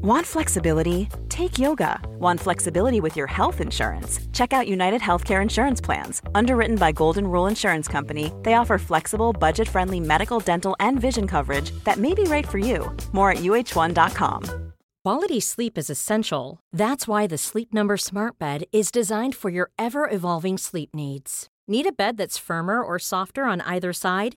Want flexibility? Take yoga. Want flexibility with your health insurance? Check out United Healthcare Insurance Plans. Underwritten by Golden Rule Insurance Company, they offer flexible, budget friendly medical, dental, and vision coverage that may be right for you. More at uh1.com. Quality sleep is essential. That's why the Sleep Number Smart Bed is designed for your ever evolving sleep needs. Need a bed that's firmer or softer on either side?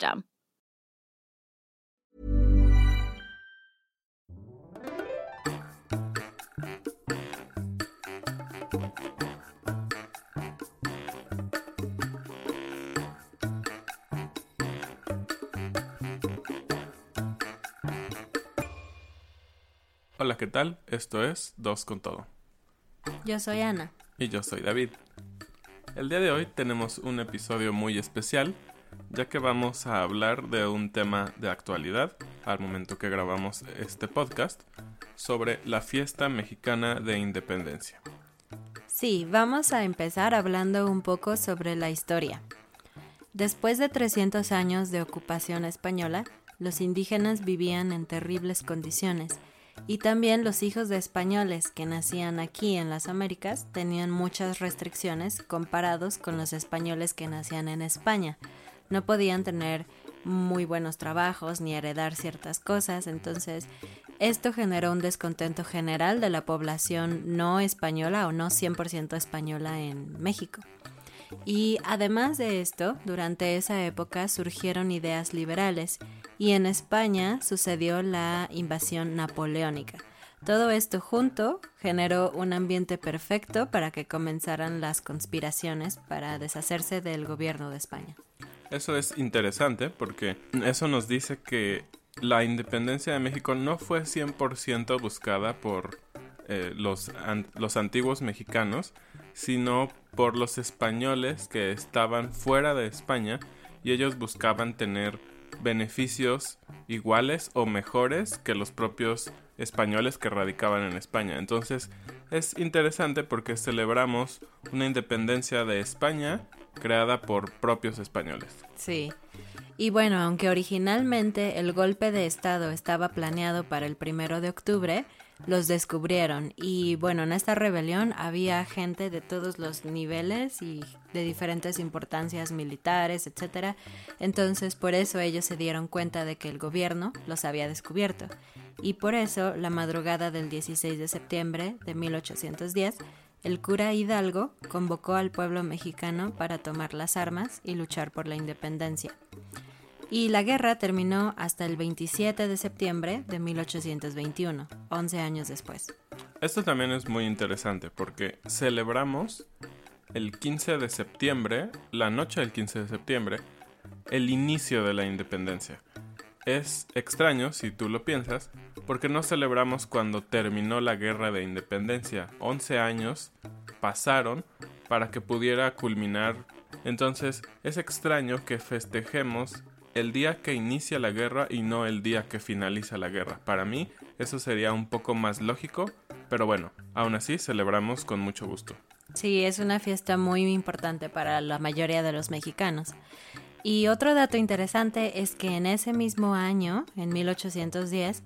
Hola, ¿qué tal? Esto es Dos con Todo. Yo soy Ana. Y yo soy David. El día de hoy tenemos un episodio muy especial, ya que vamos a hablar de un tema de actualidad, al momento que grabamos este podcast, sobre la fiesta mexicana de independencia. Sí, vamos a empezar hablando un poco sobre la historia. Después de 300 años de ocupación española, los indígenas vivían en terribles condiciones y también los hijos de españoles que nacían aquí en las Américas tenían muchas restricciones comparados con los españoles que nacían en España. No podían tener muy buenos trabajos ni heredar ciertas cosas, entonces esto generó un descontento general de la población no española o no 100% española en México. Y además de esto, durante esa época surgieron ideas liberales y en España sucedió la invasión napoleónica. Todo esto junto generó un ambiente perfecto para que comenzaran las conspiraciones para deshacerse del gobierno de España. Eso es interesante porque eso nos dice que la independencia de México no fue 100% buscada por eh, los, los antiguos mexicanos, sino por los españoles que estaban fuera de España y ellos buscaban tener beneficios iguales o mejores que los propios españoles que radicaban en España. Entonces es interesante porque celebramos una independencia de España creada por propios españoles. Sí. Y bueno, aunque originalmente el golpe de Estado estaba planeado para el primero de octubre, los descubrieron. Y bueno, en esta rebelión había gente de todos los niveles y de diferentes importancias militares, etcétera. Entonces, por eso ellos se dieron cuenta de que el gobierno los había descubierto. Y por eso, la madrugada del 16 de septiembre de 1810, el cura Hidalgo convocó al pueblo mexicano para tomar las armas y luchar por la independencia. Y la guerra terminó hasta el 27 de septiembre de 1821, 11 años después. Esto también es muy interesante porque celebramos el 15 de septiembre, la noche del 15 de septiembre, el inicio de la independencia. Es extraño, si tú lo piensas, porque no celebramos cuando terminó la guerra de independencia. 11 años pasaron para que pudiera culminar. Entonces es extraño que festejemos el día que inicia la guerra y no el día que finaliza la guerra. Para mí eso sería un poco más lógico, pero bueno, aún así celebramos con mucho gusto. Sí, es una fiesta muy importante para la mayoría de los mexicanos. Y otro dato interesante es que en ese mismo año, en 1810,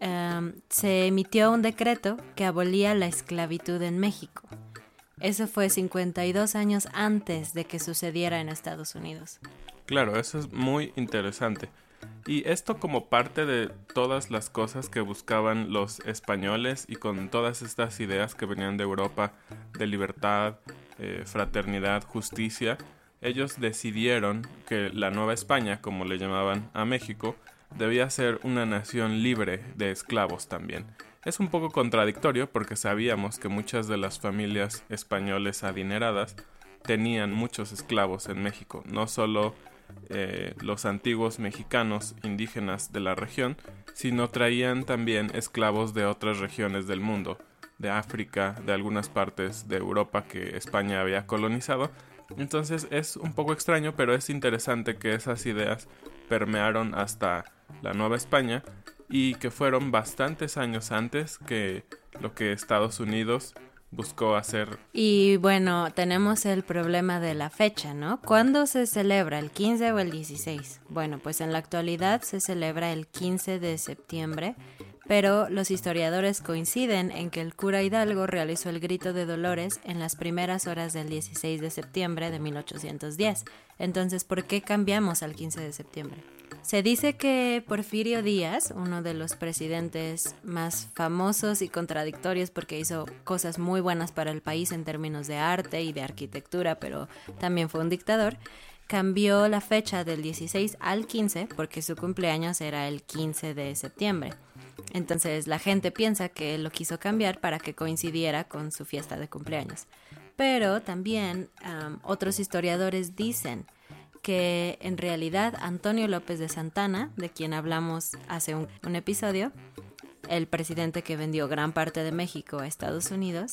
em, se emitió un decreto que abolía la esclavitud en México. Eso fue 52 años antes de que sucediera en Estados Unidos. Claro, eso es muy interesante. Y esto como parte de todas las cosas que buscaban los españoles y con todas estas ideas que venían de Europa de libertad, eh, fraternidad, justicia, ellos decidieron que la Nueva España, como le llamaban a México, debía ser una nación libre de esclavos también. Es un poco contradictorio porque sabíamos que muchas de las familias españoles adineradas tenían muchos esclavos en México, no solo eh, los antiguos mexicanos indígenas de la región, sino traían también esclavos de otras regiones del mundo, de África, de algunas partes de Europa que España había colonizado. Entonces es un poco extraño, pero es interesante que esas ideas permearon hasta la Nueva España y que fueron bastantes años antes que lo que Estados Unidos buscó hacer. Y bueno, tenemos el problema de la fecha, ¿no? ¿Cuándo se celebra? ¿El 15 o el 16? Bueno, pues en la actualidad se celebra el 15 de septiembre, pero los historiadores coinciden en que el cura Hidalgo realizó el grito de Dolores en las primeras horas del 16 de septiembre de 1810. Entonces, ¿por qué cambiamos al 15 de septiembre? Se dice que Porfirio Díaz, uno de los presidentes más famosos y contradictorios porque hizo cosas muy buenas para el país en términos de arte y de arquitectura, pero también fue un dictador, cambió la fecha del 16 al 15 porque su cumpleaños era el 15 de septiembre. Entonces la gente piensa que lo quiso cambiar para que coincidiera con su fiesta de cumpleaños. Pero también otros historiadores dicen que en realidad Antonio López de Santana, de quien hablamos hace un, episodio, el presidente que vendió gran parte de México a Estados Unidos,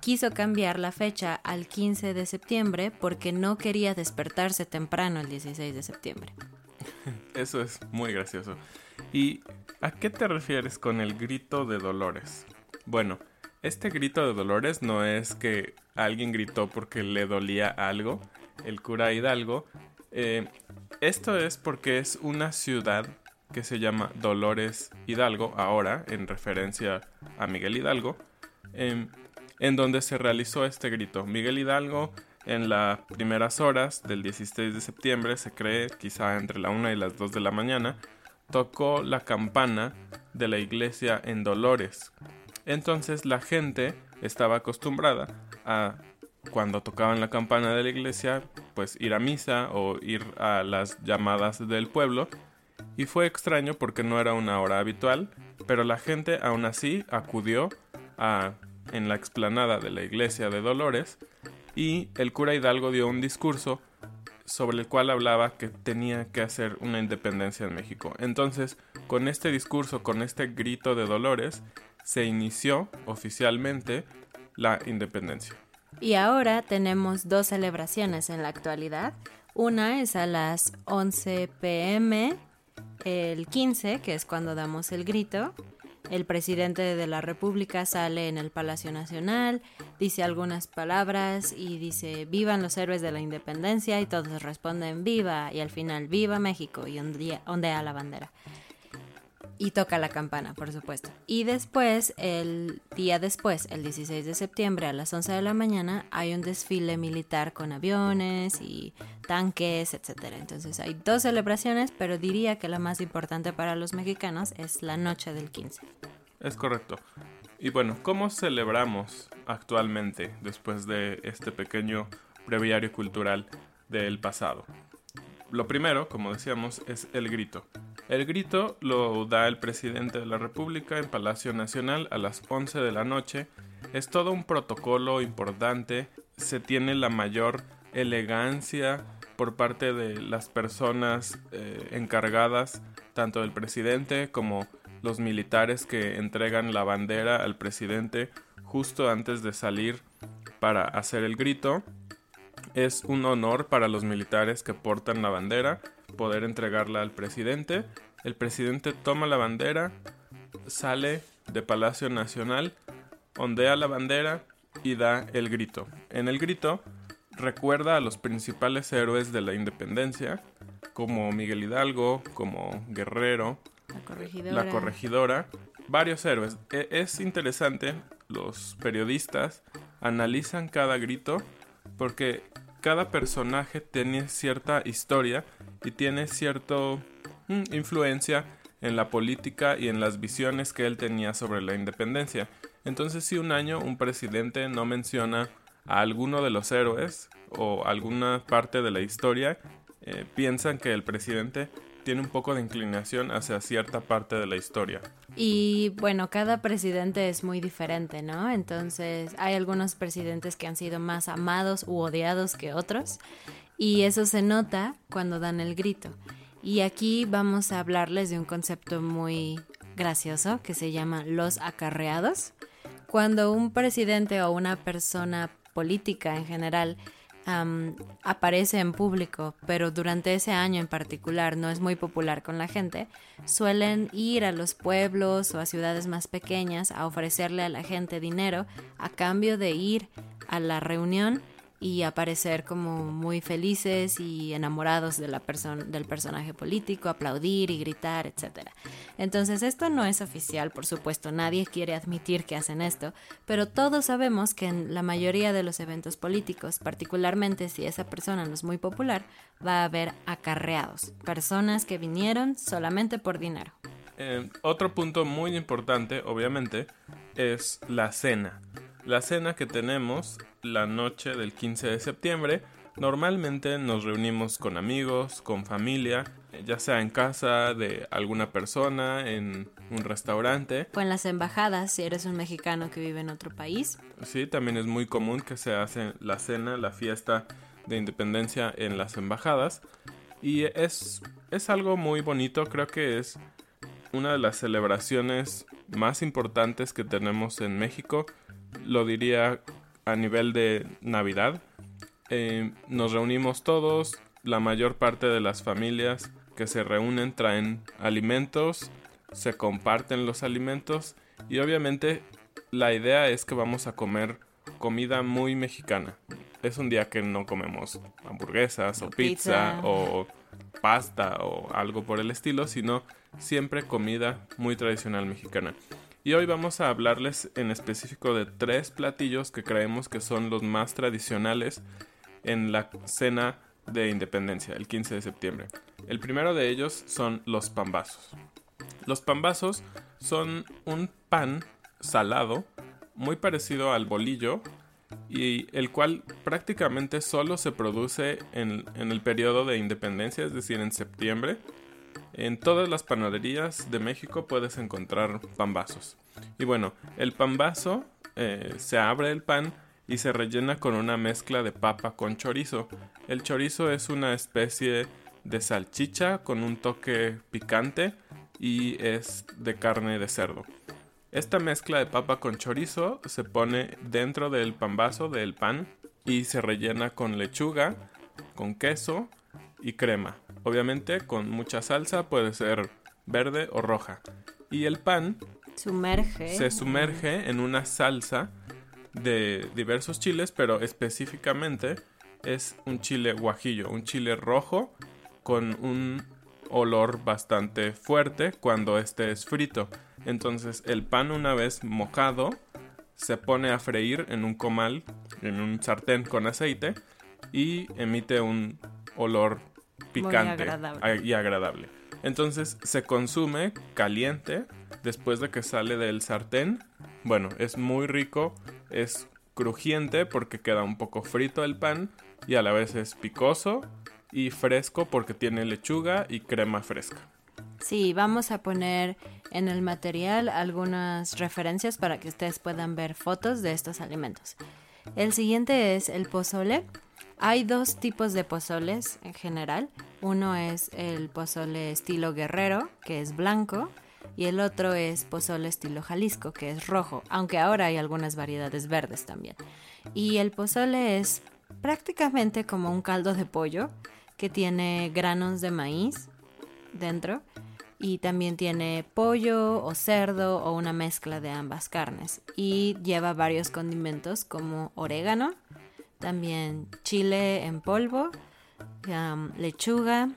quiso cambiar la fecha al 15 de septiembre porque no quería despertarse temprano el 16 de septiembre. Eso es muy gracioso. ¿Y a qué te refieres con el grito de Dolores? Bueno, este grito de Dolores no es que alguien gritó porque le dolía algo. El cura Hidalgo eh, esto es porque es una ciudad que se llama Dolores Hidalgo, ahora en referencia a Miguel Hidalgo, em, en donde se realizó este grito. Miguel Hidalgo en las primeras horas del 16 de septiembre, se cree quizá entre la 1 y las 2 de la mañana, tocó la campana de la iglesia en Dolores. Entonces la gente estaba acostumbrada a cuando tocaban la campana de la iglesia, pues ir a misa o ir a las llamadas del pueblo. Y fue extraño porque no era una hora habitual, pero la gente aún así acudió a, en la explanada de la iglesia de Dolores y el cura Hidalgo dio un discurso sobre el cual hablaba que tenía que hacer una independencia en México. Entonces, con este discurso, con este grito de Dolores, se inició oficialmente la independencia. Y ahora tenemos dos celebraciones en la actualidad. Una es a las 11 pm, el 15, que es cuando damos el grito. El presidente de la República sale en el Palacio Nacional, dice algunas palabras y dice vivan los héroes de la independencia y todos responden viva y al final viva México y ondea la bandera y toca la campana, por supuesto. Y después, el día después, el 16 de septiembre a las 11 de la mañana, hay un desfile militar con aviones y tanques, etc. Entonces hay dos celebraciones, pero diría que la más importante para los mexicanos es la noche del 15. Es correcto. Y bueno, ¿cómo celebramos actualmente después de este pequeño breviario cultural del pasado? Lo primero, como decíamos, es el grito. El grito lo da el presidente de la República en Palacio Nacional a las 11 de la noche. Es todo un protocolo importante. Se tiene la mayor elegancia por parte de las personas eh, encargadas, tanto del presidente como los militares que entregan la bandera al presidente justo antes de salir para hacer el grito. Es un honor para los militares que portan la bandera poder entregarla al presidente. El presidente toma la bandera, sale de Palacio Nacional, ondea la bandera y da el grito. En el grito recuerda a los principales héroes de la independencia, como Miguel Hidalgo, como Guerrero, La corregidora. La corregidora, varios héroes. E- es interesante, los periodistas analizan cada grito porque cada personaje tiene cierta historia y tiene cierta influencia en la política y en las visiones que él tenía sobre la independencia. Entonces si un año un presidente no menciona a alguno de los héroes o alguna parte de la historia, eh, piensan que el presidente tiene un poco de inclinación hacia cierta parte de la historia. Y bueno, cada presidente es muy diferente, ¿no? Entonces hay algunos presidentes que han sido más amados u odiados que otros y eso se nota cuando dan el grito. Y aquí vamos a hablarles de un concepto muy gracioso que se llama los acarreados. Cuando un presidente o una persona política en general aparece en público, pero durante ese año en particular no es muy popular con la gente, suelen ir a los pueblos o a ciudades más pequeñas a ofrecerle a la gente dinero a cambio de ir a la reunión y aparecer como muy felices y enamorados de la persona del personaje político, aplaudir y gritar, etc. Entonces esto no es oficial, por supuesto, nadie quiere admitir que hacen esto, pero todos sabemos que en la mayoría de los eventos políticos, particularmente si esa persona no es muy popular, va a haber acarreados, personas que vinieron solamente por dinero. Eh, otro punto muy importante, obviamente, es la cena. La cena que tenemos la noche del 15 de septiembre, normalmente nos reunimos con amigos, con familia, eh, ya sea en casa de alguna persona, en un restaurante. O en las embajadas, si eres un mexicano que vive en otro país. Sí, también es muy común que se hace la cena, la fiesta de independencia en las embajadas. Y es, es algo muy bonito, creo que es una de las celebraciones más importantes que tenemos en México. Lo diría a nivel de Navidad. Eh, nos reunimos todos, la mayor parte de las familias que se reúnen traen alimentos, se comparten los alimentos y obviamente la idea es que vamos a comer comida muy mexicana. Es un día que no comemos hamburguesas o pizza, Pizza. o pasta o algo por el estilo, sino siempre comida muy tradicional mexicana. Y hoy vamos a hablarles en específico de tres platillos que creemos que son los más tradicionales en la cena de independencia, el 15 de septiembre. El primero de ellos son los pambazos. Los pambazos son un pan salado muy parecido al bolillo y el cual prácticamente solo se produce en, el periodo de independencia, es decir, en septiembre. En todas las panaderías de México puedes encontrar pambazos. Y bueno, el pambazo eh, se abre el pan y se rellena con una mezcla de papa con chorizo. El chorizo es una especie de salchicha con un toque picante y es de carne de cerdo. Esta mezcla de papa con chorizo se pone dentro del pambazo del pan y se rellena con lechuga, con queso y crema. Obviamente con mucha salsa, puede ser verde o roja. Y el pan Sumerge. se sumerge en una salsa de diversos chiles, pero específicamente es un chile guajillo, un chile rojo con un olor bastante fuerte cuando este es frito. Entonces el pan una vez mojado se pone a freír en un comal, en un sartén con aceite y emite un olor picante agradable. y agradable. Entonces se consume caliente después de que sale del sartén. Bueno, es muy rico, es crujiente porque queda un poco frito el pan y a la vez es picoso y fresco porque tiene lechuga y crema fresca. Sí, vamos a poner en el material algunas referencias para que ustedes puedan ver fotos de estos alimentos. El siguiente es el pozole. Hay dos tipos de pozoles en general. Uno es el pozole estilo guerrero, que es blanco, y el otro es pozole estilo Jalisco, que es rojo, aunque ahora hay algunas variedades verdes también. Y el pozole es prácticamente como un caldo de pollo que tiene granos de maíz dentro y también tiene pollo o cerdo o una mezcla de ambas carnes y lleva varios condimentos como orégano, también chile en polvo, lechuga,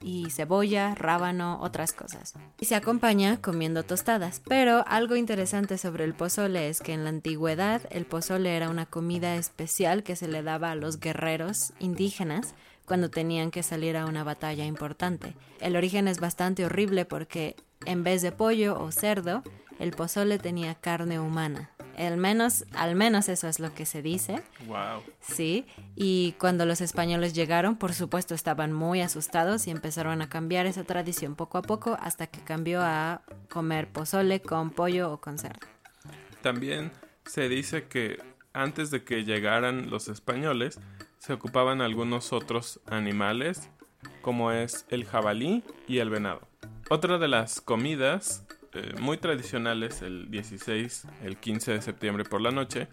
y cebolla, rábano, otras cosas. Y se acompaña comiendo tostadas. Pero algo interesante sobre el pozole es que en la antigüedad el pozole era una comida especial que se le daba a los guerreros indígenas cuando tenían que salir a una batalla importante. El origen es bastante horrible porque en vez de pollo o cerdo, el pozole tenía carne humana. Al menos, al menos eso es lo que se dice. Wow. Sí, y cuando los españoles llegaron, por supuesto, estaban muy asustados y empezaron a cambiar esa tradición poco a poco hasta que cambió a comer pozole con pollo o con cerdo. También se dice que antes de que llegaran los españoles, se ocupaban algunos otros animales, como es el jabalí y el venado. Otra de las comidas eh, muy tradicionales el 16, el 15 de septiembre por la noche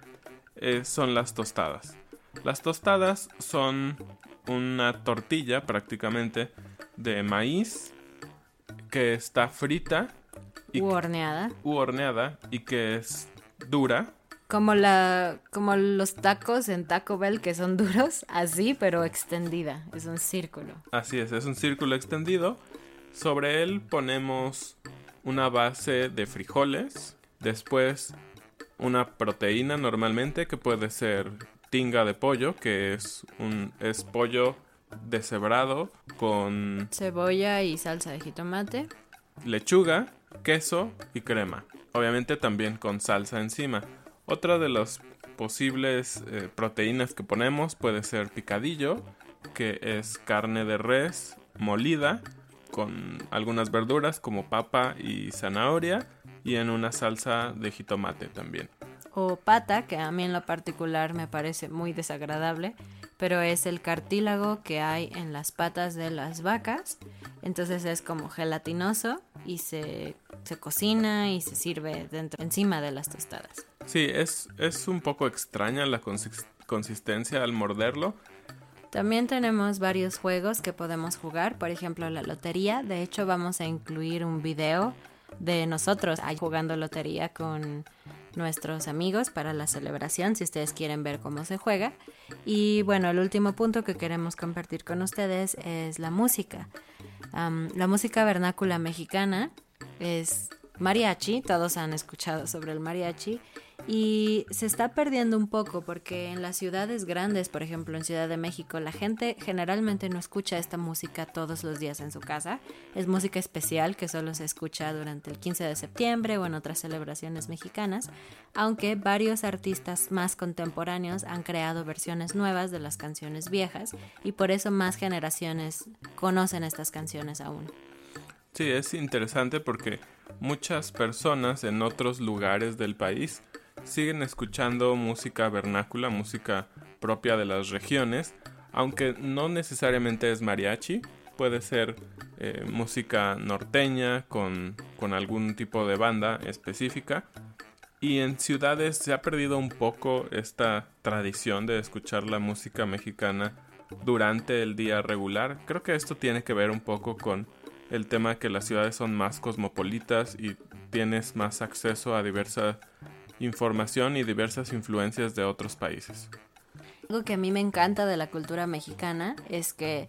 eh, son las tostadas. Las tostadas son una tortilla prácticamente de maíz que está frita y u horneada. U horneada y que es dura. Como la como los tacos en Taco Bell que son duros, así pero extendida, es un círculo. Así es, es un círculo extendido. Sobre él ponemos una base de frijoles, después una proteína normalmente que puede ser tinga de pollo, que es un es pollo deshebrado con cebolla y salsa de jitomate, lechuga, queso y crema. Obviamente también con salsa encima. Otra de las posibles eh, proteínas que ponemos puede ser picadillo, que es carne de res molida con algunas verduras como papa y zanahoria y en una salsa de jitomate también. O pata, que a mí en lo particular me parece muy desagradable, pero es el cartílago que hay en las patas de las vacas. Entonces es como gelatinoso y se, se cocina y se sirve dentro, encima de las tostadas. Sí, es, es un poco extraña la consistencia al morderlo, también tenemos varios juegos que podemos jugar, por ejemplo la lotería. De hecho vamos a incluir un video de nosotros jugando lotería con nuestros amigos para la celebración si ustedes quieren ver cómo se juega. Y bueno, el último punto que queremos compartir con ustedes es la música. la música vernácula mexicana es mariachi, todos han escuchado sobre el mariachi y se está perdiendo un poco porque en las ciudades grandes, por ejemplo en Ciudad de México, la gente generalmente no escucha esta música todos los días en su casa. Es música especial que solo se escucha durante el 15 de septiembre o en otras celebraciones mexicanas, aunque varios artistas más contemporáneos han creado versiones nuevas de las canciones viejas y por eso más generaciones conocen estas canciones aún. Sí, es interesante porque muchas personas en otros lugares del país siguen escuchando música vernácula, música propia de las regiones, aunque no necesariamente es mariachi, puede ser eh, música norteña con, con algún tipo de banda específica. Y en ciudades se ha perdido un poco esta tradición de escuchar la música mexicana durante el día regular. Creo que esto tiene que ver un poco con el tema que las ciudades son más cosmopolitas y tienes más acceso a diversa información y diversas influencias de otros países. Algo que a mí me encanta de la cultura mexicana es que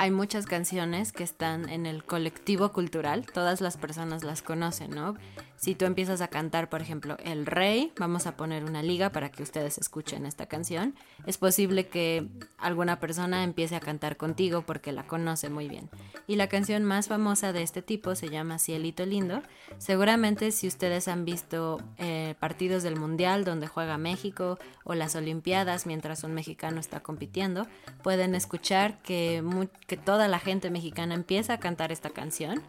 hay muchas canciones que están en el colectivo cultural, todas las personas las conocen, ¿no? Si tú empiezas a cantar, por ejemplo, El Rey, vamos a poner una liga para que ustedes escuchen esta canción, es posible que alguna persona empiece a cantar contigo porque la conoce muy bien. Y la canción más famosa de este tipo se llama Cielito Lindo. Seguramente si ustedes han visto eh, partidos del Mundial donde juega México o las Olimpiadas mientras un mexicano está compitiendo, pueden escuchar que, que toda la gente mexicana empieza a cantar esta canción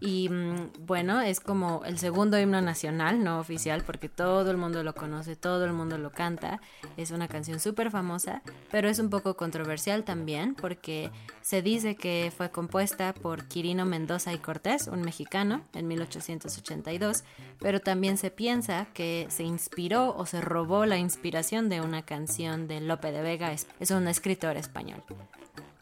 y mm, bueno, es como el segundo himno nacional, no oficial, porque todo el mundo lo conoce, todo el mundo lo canta. Es una canción súper famosa, pero es un poco controversial también, porque se dice que fue compuesta por Quirino Mendoza y Cortés, un mexicano, en 1882, pero también se piensa que se inspiró o se robó la inspiración de una canción de Lope de Vega, es un escritor español.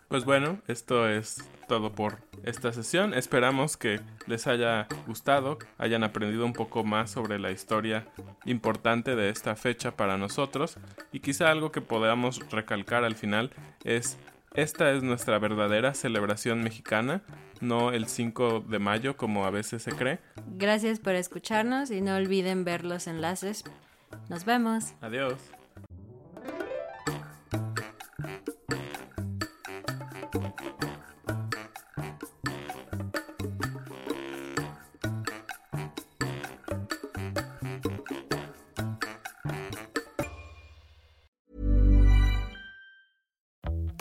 Pues bueno, esto es todo por esta sesión. Esperamos que les haya gustado, hayan aprendido un poco más sobre la historia importante de esta fecha para nosotros y quizá algo que podamos recalcar al final es Esta es nuestra verdadera celebración mexicana, no el 5 de mayo como a veces se cree. Gracias por escucharnos y no olviden ver los enlaces. Nos vemos. Adiós.